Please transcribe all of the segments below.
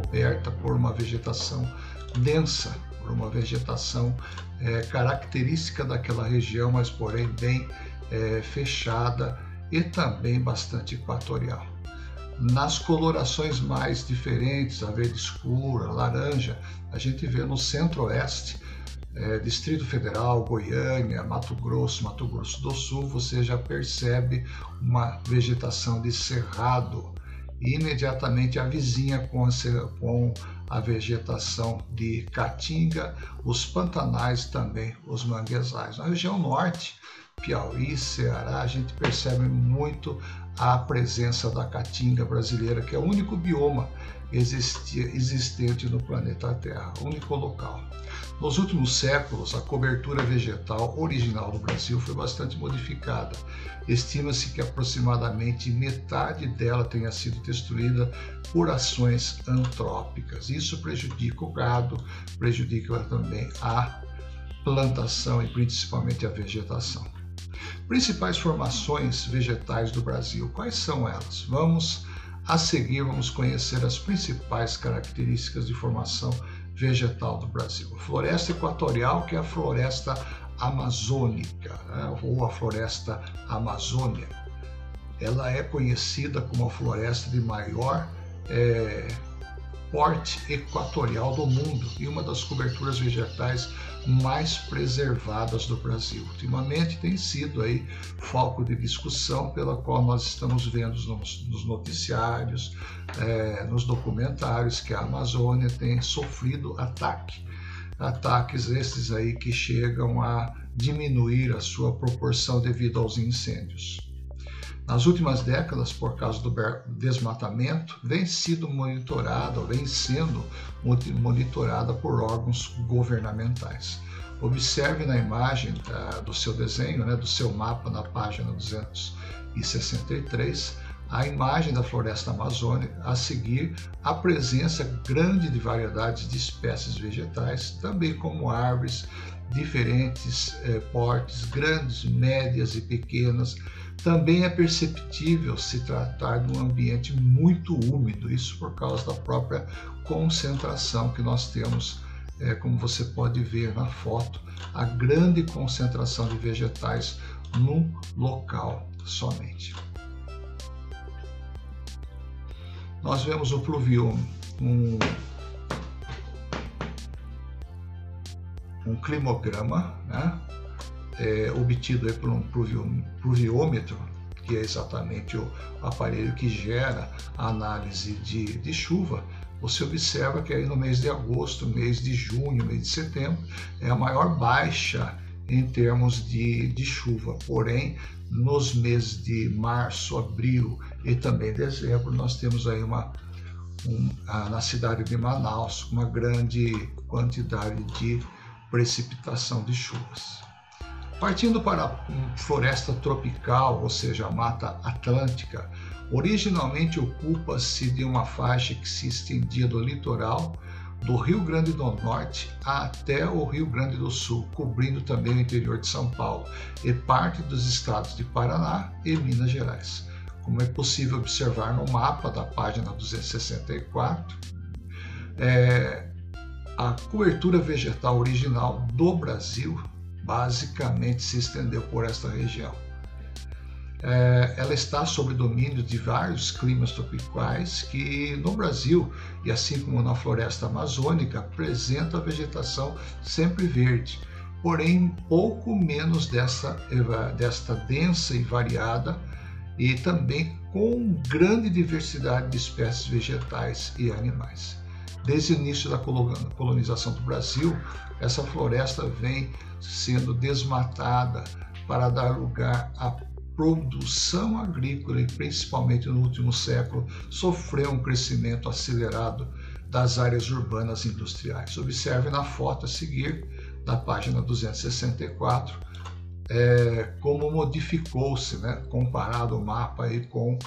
coberta por uma vegetação densa, por uma vegetação é, característica daquela região, mas porém bem é, fechada e também bastante equatorial. Nas colorações mais diferentes, a verde escura, laranja, a gente vê no centro-oeste, é, Distrito Federal, Goiânia, Mato Grosso, Mato Grosso do Sul, você já percebe uma vegetação de cerrado e imediatamente a vizinha com a, vegetação de caatinga, os pantanais também, os manguezais. Na região norte, Piauí, Ceará, a gente percebe muito a presença da caatinga brasileira, que é o único bioma existente no planeta Terra, único local. Nos últimos séculos, a cobertura vegetal original do Brasil foi bastante modificada. Estima-se que aproximadamente metade dela tenha sido destruída por ações antrópicas. Isso prejudica o gado, prejudica também a plantação e principalmente a vegetação. Principais formações vegetais do Brasil, quais são elas? Vamos a seguir vamos conhecer as principais características de formação vegetal do Brasil. Floresta equatorial, que é a floresta amazônica, né? ou a floresta amazônia. Ela é conhecida como a floresta de maior é, porte equatorial do mundo e uma das coberturas vegetais mais preservadas do Brasil. Ultimamente tem sido aí foco de discussão pela qual nós estamos vendo nos, nos noticiários, é, nos documentários que a Amazônia tem sofrido ataque. Ataques esses aí que chegam a diminuir a sua proporção devido aos incêndios. Nas últimas décadas, por causa do desmatamento, vem sido monitorada, vem sendo monitorada por órgãos governamentais. Observe na imagem do seu desenho, né, do seu mapa na página 263, a imagem da floresta amazônica, a seguir a presença grande de variedades de espécies vegetais, também como árvores, diferentes eh, portes, grandes, médias e pequenas, também é perceptível se tratar de um ambiente muito úmido, isso por causa da própria concentração que nós temos, é, como você pode ver na foto, a grande concentração de vegetais num local somente. Nós vemos o pluviômetro, um, um climograma, né? É, obtido por um pluviômetro, que é exatamente o aparelho que gera a análise de, de chuva, você observa que aí no mês de agosto, mês de junho, mês de setembro, é a maior baixa em termos de, de chuva. Porém, nos meses de março, abril e também dezembro, nós temos aí uma, um, na cidade de Manaus uma grande quantidade de precipitação de chuvas. Partindo para a floresta tropical, ou seja, a Mata Atlântica, originalmente ocupa-se de uma faixa que se estendia do litoral do Rio Grande do Norte até o Rio Grande do Sul, cobrindo também o interior de São Paulo e parte dos estados de Paraná e Minas Gerais. Como é possível observar no mapa da página 264, é, a cobertura vegetal original do Brasil basicamente se estendeu por esta região. É, ela está sob domínio de vários climas tropicais que no Brasil, e assim como na floresta amazônica, apresenta vegetação sempre verde, porém pouco menos dessa, desta densa e variada e também com grande diversidade de espécies vegetais e animais. Desde o início da colonização do Brasil, essa floresta vem sendo desmatada para dar lugar à produção agrícola e principalmente no último século sofreu um crescimento acelerado das áreas urbanas industriais. Observe na foto a seguir, da página 264, é, como modificou-se, né, comparado o mapa aí com,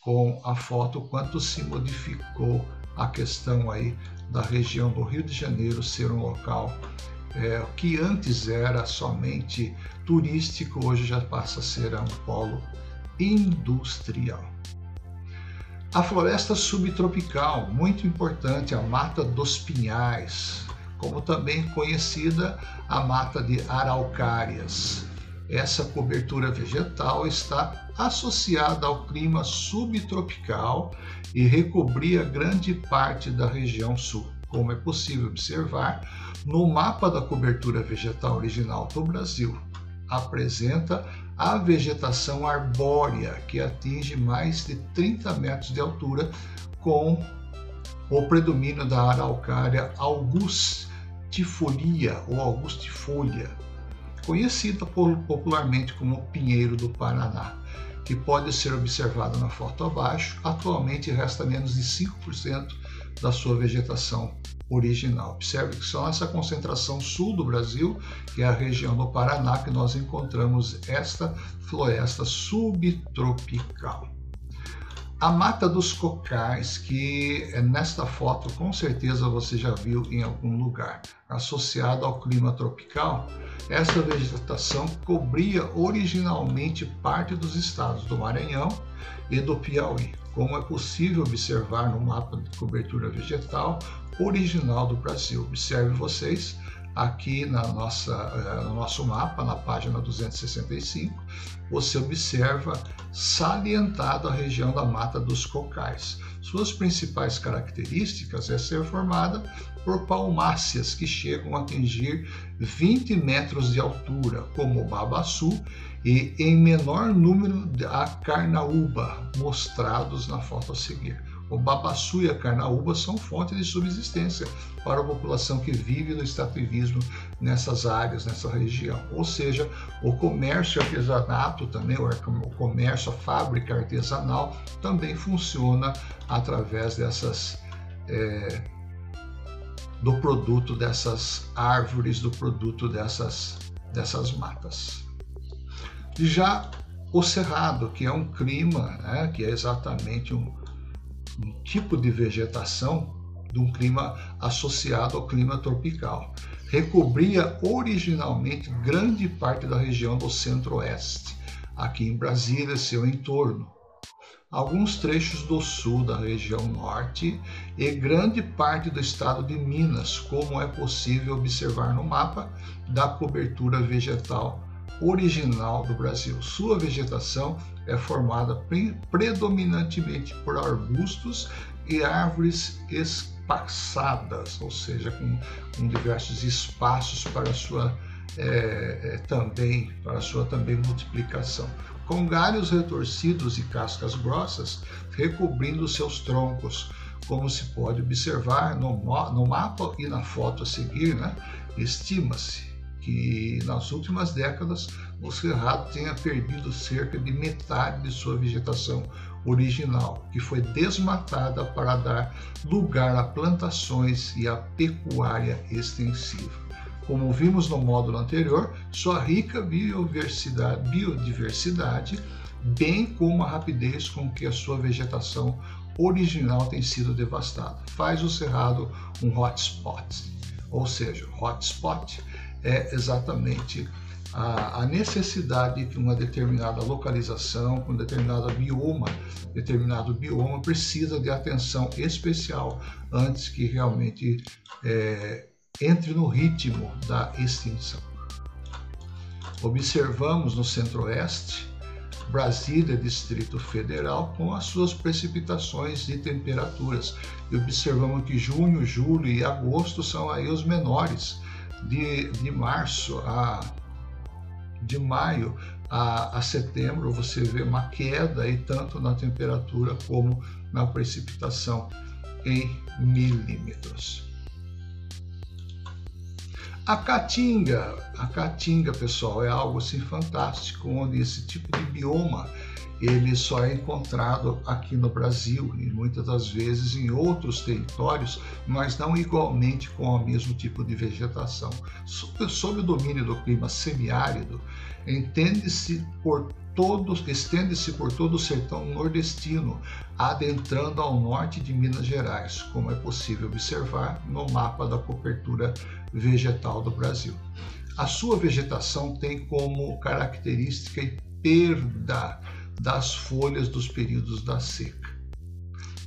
com a foto, quanto se modificou a questão aí da região do Rio de Janeiro ser um local é, que antes era somente turístico, hoje já passa a ser um polo industrial. A floresta subtropical, muito importante, a mata dos pinhais, como também conhecida a mata de araucárias. Essa cobertura vegetal está associada ao clima subtropical e recobria grande parte da região sul, como é possível observar no mapa da cobertura vegetal original do Brasil. Apresenta a vegetação arbórea, que atinge mais de 30 metros de altura, com o predomínio da araucária augustifolia ou augustifolia, conhecida popularmente como pinheiro do Paraná, que pode ser observado na foto abaixo. Atualmente resta menos de 5% da sua vegetação original. Observe que só nessa concentração sul do Brasil, que é a região do Paraná, que nós encontramos esta floresta subtropical. A mata dos cocais, que é nesta foto com certeza você já viu em algum lugar, associada ao clima tropical, essa vegetação cobria originalmente parte dos estados do Maranhão e do Piauí, como é possível observar no mapa de cobertura vegetal original do Brasil. Observe vocês aqui na nossa, eh, no nosso mapa, na página 265, você observa salientado a região da Mata dos Cocais. Suas principais características é ser formada por palmáceas que chegam a atingir 20 metros de altura, como o babaçu, e em menor número a carnaúba, mostrados na foto a seguir. O babaçu e a carnaúba são fontes de subsistência para a população que vive no extrativismo nessas áreas, nessa região. Ou seja, o comércio artesanato também, o comércio, a fábrica artesanal também funciona através dessas é, do produto dessas árvores, do produto dessas, dessas matas. Já o cerrado, que é um clima, né, que é exatamente um, um tipo de vegetação de um clima associado ao clima tropical. Recobria originalmente grande parte da região do centro-oeste, aqui em Brasília e seu entorno, alguns trechos do sul da região norte e grande parte do estado de Minas, como é possível observar no mapa da cobertura vegetal original do Brasil. Sua vegetação é formada predominantemente por arbustos e árvores espaçadas, ou seja, com, com diversos espaços para sua é, é, também para sua também multiplicação, com galhos retorcidos e cascas grossas recobrindo seus troncos, como se pode observar no, no mapa e na foto a seguir, né? estima-se que nas últimas décadas o Cerrado tenha perdido cerca de metade de sua vegetação original, que foi desmatada para dar lugar a plantações e a pecuária extensiva. Como vimos no módulo anterior, sua rica biodiversidade, biodiversidade bem como a rapidez com que a sua vegetação original tem sido devastada, faz o Cerrado um hotspot. Ou seja, hotspot é exatamente a, a necessidade que uma determinada localização, um determinado bioma, determinado bioma precisa de atenção especial antes que realmente é, entre no ritmo da extinção. Observamos no centro-oeste Brasília, Distrito Federal, com as suas precipitações e temperaturas. E observamos que junho, julho e agosto são aí os menores de, de março a de maio a, a, setembro você vê uma queda aí tanto na temperatura como na precipitação em milímetros. A caatinga, a caatinga, pessoal, é algo assim fantástico, onde esse tipo de bioma ele só é encontrado aqui no Brasil e muitas das vezes em outros territórios, mas não igualmente com o mesmo tipo de vegetação. Sob, o domínio do clima semiárido, entende-se por todos, estende-se por todo o sertão nordestino, adentrando ao norte de Minas Gerais, como é possível observar no mapa da cobertura vegetal do Brasil. A sua vegetação tem como característica perda das folhas dos períodos da seca.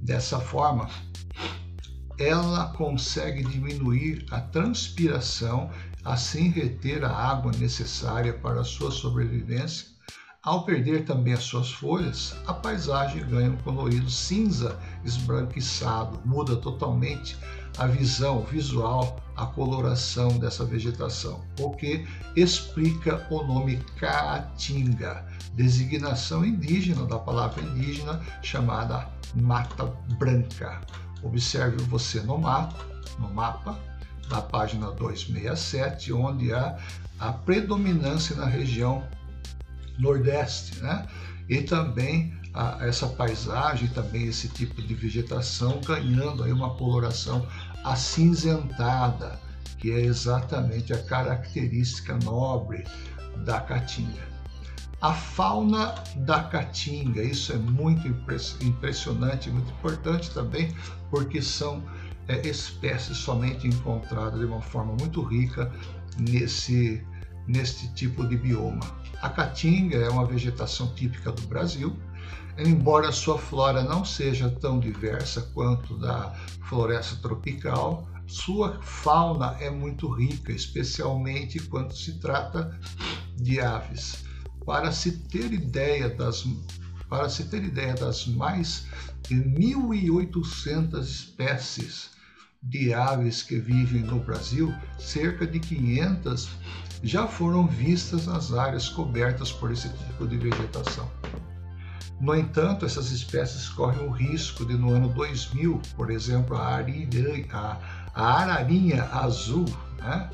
Dessa forma, ela consegue diminuir a transpiração, assim reter a água necessária para a sua sobrevivência. Ao perder também as suas folhas, a paisagem ganha um colorido cinza esbranquiçado, muda totalmente a visão visual, a coloração dessa vegetação, o que explica o nome Caatinga, designação indígena da palavra indígena chamada mata branca. Observe você no mapa, no mapa da página 267, onde há a predominância na região nordeste, né? E também a, essa paisagem, também esse tipo de vegetação ganhando aí uma coloração acinzentada, que é exatamente a característica nobre da caatinga. A fauna da caatinga, isso é muito impressionante, muito importante também, porque são é, espécies somente encontradas de uma forma muito rica nesse, neste tipo de bioma. A caatinga é uma vegetação típica do Brasil, embora sua flora não seja tão diversa quanto da floresta tropical, sua fauna é muito rica, especialmente quando se trata de aves. Para se ter ideia das, para se ter ideia das mais de 1.800 espécies de aves que vivem no Brasil, cerca de 500 já foram vistas nas áreas cobertas por esse tipo de vegetação. No entanto, essas espécies correm o risco de, no ano 2000, por exemplo, a, ariranha, a, a ararinha azul, né?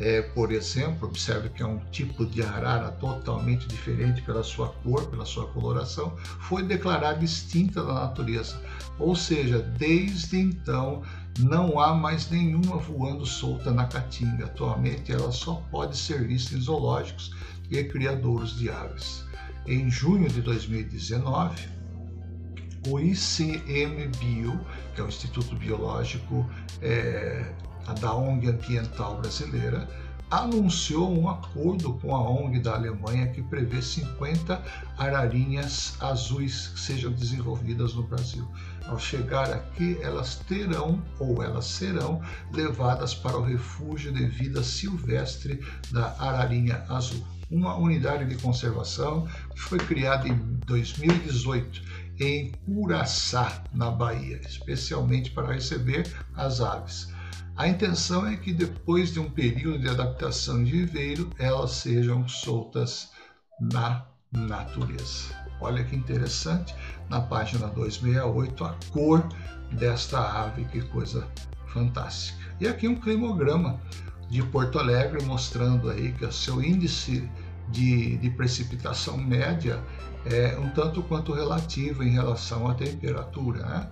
É, por exemplo, observe que é um tipo de arara totalmente diferente pela sua cor, pela sua coloração, foi declarada extinta da natureza. Ou seja, desde então não há mais nenhuma voando solta na caatinga. Atualmente ela só pode ser vista em zoológicos e criadouros de aves. Em junho de 2019, o ICMBio, que é o Instituto Biológico é, da ONG Ambiental Brasileira, anunciou um acordo com a ONG da Alemanha que prevê 50 ararinhas azuis que sejam desenvolvidas no Brasil. Ao chegar aqui, elas terão ou elas serão levadas para o refúgio de vida silvestre da ararinha azul, uma unidade de conservação que foi criada em 2018 em Curaçá, na Bahia, especialmente para receber as aves. A intenção é que depois de um período de adaptação de viveiro, elas sejam soltas na natureza. Olha que interessante, na página 268, a cor desta ave, que coisa fantástica. E aqui um climograma de Porto Alegre mostrando aí que o seu índice de, de precipitação média é um tanto quanto relativo em relação à temperatura, né?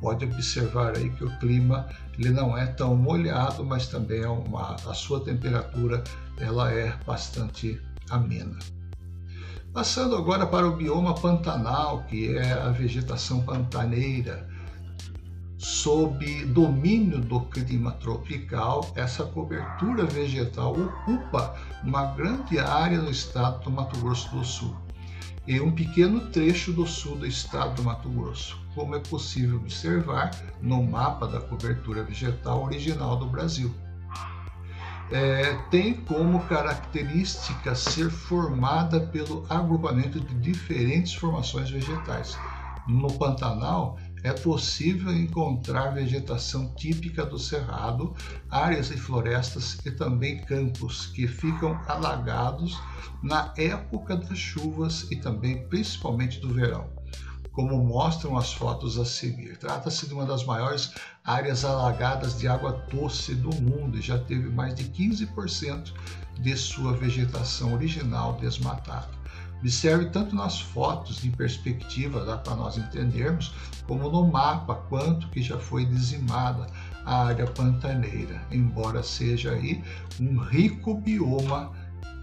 pode observar aí que o clima ele não é tão molhado, mas também é uma, a sua temperatura ela é bastante amena. Passando agora para o bioma pantanal, que é a vegetação pantaneira. Sob domínio do clima tropical, essa cobertura vegetal ocupa uma grande área no estado do Mato Grosso do Sul e um pequeno trecho do sul do estado do Mato Grosso, como é possível observar no mapa da cobertura vegetal original do Brasil. É, tem como característica ser formada pelo agrupamento de diferentes formações vegetais. No Pantanal, é possível encontrar vegetação típica do cerrado, áreas e florestas e também campos que ficam alagados na época das chuvas e também principalmente do verão, como mostram as fotos a seguir. Trata-se de uma das maiores áreas alagadas de água doce do mundo e já teve mais de 15% de sua vegetação original desmatada. Observe tanto nas fotos em perspectiva, dá para nós entendermos, como no mapa quanto que já foi dizimada a área pantaneira, embora seja aí um rico bioma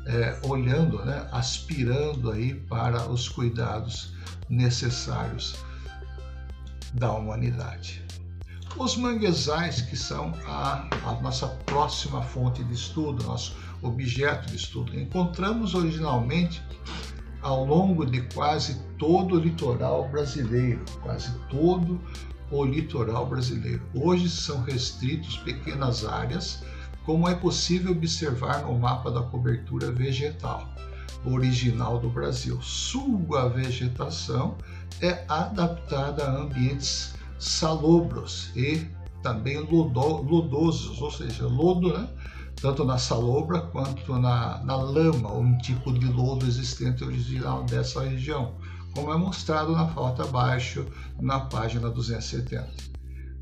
é, olhando, né, aspirando aí para os cuidados necessários da humanidade. Os manguezais, que são a, a nossa próxima fonte de estudo, nosso objeto de estudo, encontramos originalmente ao longo de quase todo o litoral brasileiro, quase todo o litoral brasileiro. Hoje são restritos pequenas áreas, como é possível observar no mapa da cobertura vegetal original do Brasil. Sua vegetação é adaptada a ambientes salobros e também lodosos, ou seja, lodo, né? Tanto na salobra quanto na, na lama, um tipo de lodo existente original dessa região, como é mostrado na foto abaixo, na página 270.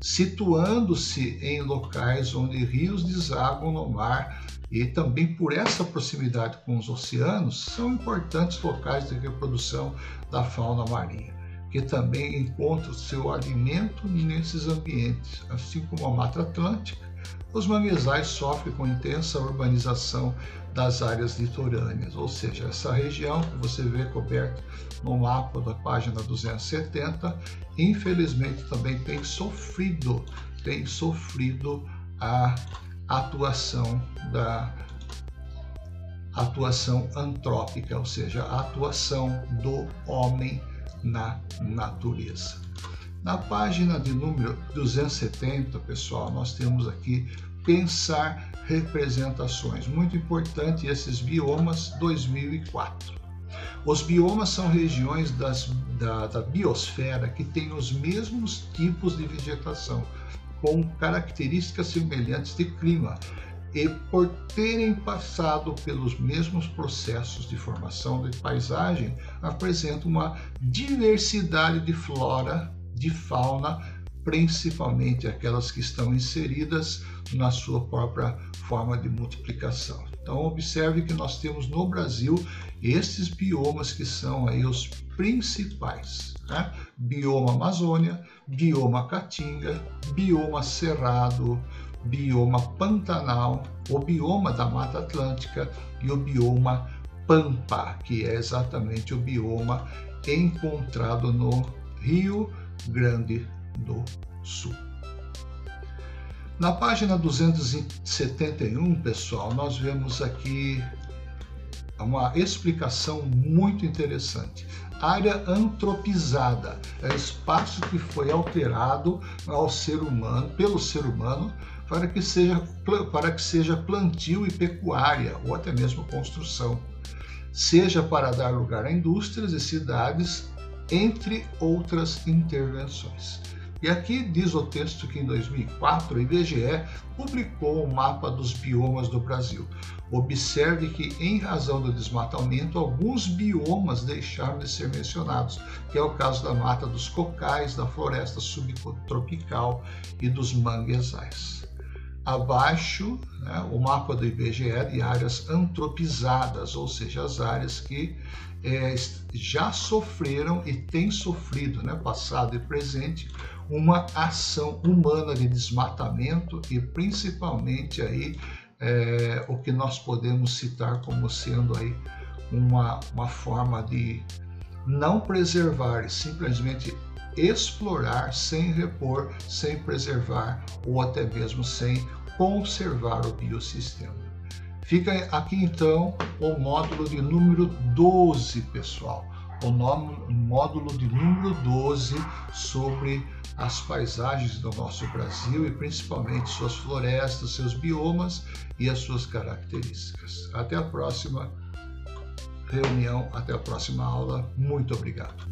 Situando-se em locais onde rios desagam no mar e também por essa proximidade com os oceanos, são importantes locais de reprodução da fauna marinha, que também encontra seu alimento nesses ambientes, assim como a Mata Atlântica. Os manguezais sofrem com intensa urbanização das áreas litorâneas, ou seja, essa região que você vê coberta no mapa da página 270, infelizmente também tem sofrido, tem sofrido a atuação da atuação antrópica, ou seja, a atuação do homem na natureza. Na página de número 270, pessoal, nós temos aqui pensar representações. Muito importante esses biomas 2004. Os biomas são regiões das, da, da biosfera que têm os mesmos tipos de vegetação, com características semelhantes de clima e por terem passado pelos mesmos processos de formação de paisagem, apresentam uma diversidade de flora, de fauna, principalmente aquelas que estão inseridas na sua própria forma de multiplicação. Então observe que nós temos no Brasil esses biomas que são aí os principais, né? bioma Amazônia, bioma Caatinga, bioma Cerrado, bioma Pantanal, o bioma da Mata Atlântica e o bioma Pampa, que é exatamente o bioma encontrado no Rio Grande do Sul. Na página 271, pessoal, nós vemos aqui uma explicação muito interessante. Área antropizada é espaço que foi alterado ao ser humano, pelo ser humano, para que seja, para que seja plantio e pecuária, ou até mesmo construção, seja para dar lugar a indústrias e cidades, entre outras intervenções. E aqui diz o texto que em 2004 o IBGE publicou o mapa dos biomas do Brasil. Observe que, em razão do desmatamento, alguns biomas deixaram de ser mencionados, que é o caso da mata dos cocais, da floresta subtropical e dos manguezais. Abaixo, né, o mapa do IBGE de áreas antropizadas, ou seja, as áreas que é, já sofreram e têm sofrido, né, passado e presente, uma ação humana de desmatamento e principalmente aí é, o que nós podemos citar como sendo aí uma, uma forma de não preservar e simplesmente explorar sem repor, sem preservar ou até mesmo sem conservar o biossistema. Fica aqui então o módulo de número 12, pessoal. O módulo de número 12 sobre as paisagens do nosso Brasil e principalmente suas florestas, seus biomas e as suas características. Até a próxima reunião, até a próxima aula. Muito obrigado.